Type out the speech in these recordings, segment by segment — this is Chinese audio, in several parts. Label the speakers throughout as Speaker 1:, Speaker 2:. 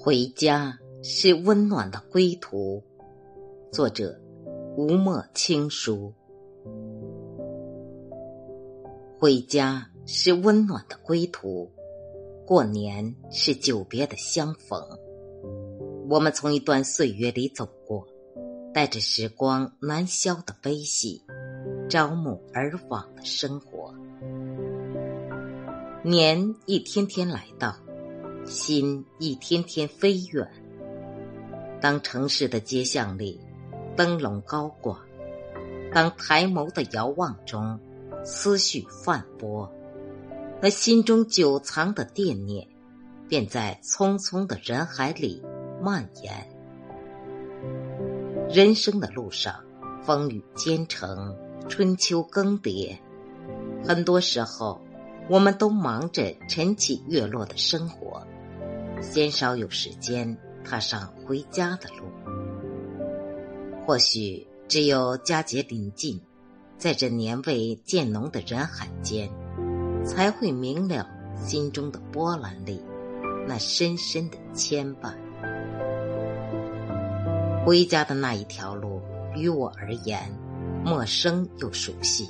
Speaker 1: 回家是温暖的归途。作者：吴墨青书。回家是温暖的归途，过年是久别的相逢。我们从一段岁月里走过，带着时光难消的悲喜，朝暮而往的生活。年一天天来到。心一天天飞远。当城市的街巷里灯笼高挂，当抬眸的遥望中思绪泛波，那心中久藏的惦念，便在匆匆的人海里蔓延。人生的路上，风雨兼程，春秋更迭，很多时候，我们都忙着晨起月落的生活。鲜少有时间踏上回家的路，或许只有佳节临近，在这年味渐浓的人海间，才会明了心中的波澜里那深深的牵绊。回家的那一条路，于我而言，陌生又熟悉，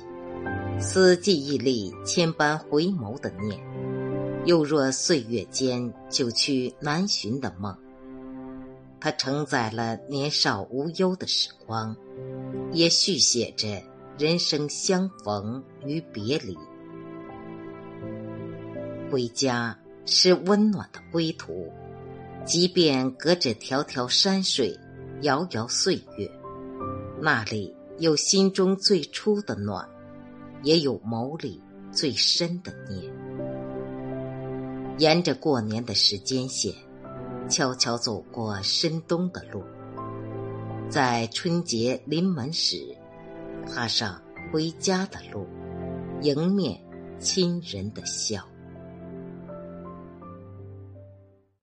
Speaker 1: 似记忆里千般回眸的念。又若岁月间久去难寻的梦，它承载了年少无忧的时光，也续写着人生相逢与别离。回家是温暖的归途，即便隔着条条山水、遥遥岁月，那里有心中最初的暖，也有眸里最深的念。沿着过年的时间线，悄悄走过深冬的路，在春节临门时，踏上回家的路，迎面亲人的笑。